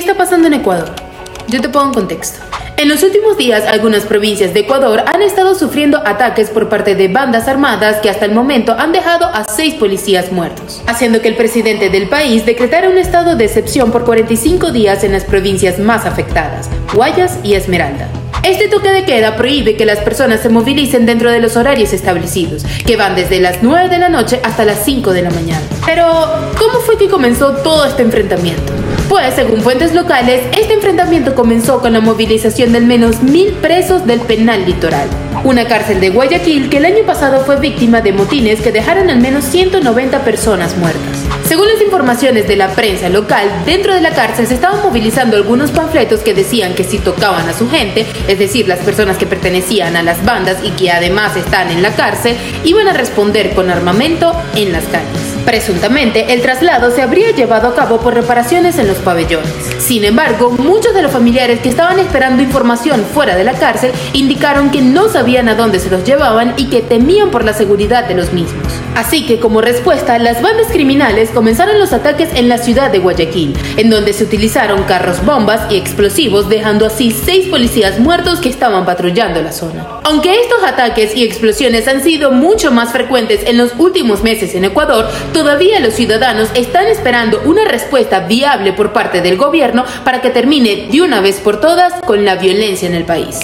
está pasando en Ecuador? Yo te pongo en contexto. En los últimos días, algunas provincias de Ecuador han estado sufriendo ataques por parte de bandas armadas que hasta el momento han dejado a seis policías muertos, haciendo que el presidente del país decretara un estado de excepción por 45 días en las provincias más afectadas, Guayas y Esmeralda. Este toque de queda prohíbe que las personas se movilicen dentro de los horarios establecidos, que van desde las 9 de la noche hasta las 5 de la mañana. Pero, ¿cómo fue que comenzó todo este enfrentamiento? Pues, según fuentes locales, este enfrentamiento comenzó con la movilización de al menos mil presos del penal litoral, una cárcel de Guayaquil que el año pasado fue víctima de motines que dejaron al menos 190 personas muertas. Según las informaciones de la prensa local, dentro de la cárcel se estaban movilizando algunos panfletos que decían que si tocaban a su gente, es decir, las personas que pertenecían a las bandas y que además están en la cárcel, iban a responder con armamento en las calles. Presuntamente, el traslado se habría llevado a cabo por reparaciones en los pabellones. Sin embargo, muchos de los familiares que estaban esperando información fuera de la cárcel indicaron que no sabían a dónde se los llevaban y que temían por la seguridad de los mismos. Así que como respuesta, las bandas criminales comenzaron los ataques en la ciudad de Guayaquil, en donde se utilizaron carros bombas y explosivos, dejando así seis policías muertos que estaban patrullando la zona. Aunque estos ataques y explosiones han sido mucho más frecuentes en los últimos meses en Ecuador, todavía los ciudadanos están esperando una respuesta viable por parte del gobierno para que termine de una vez por todas con la violencia en el país.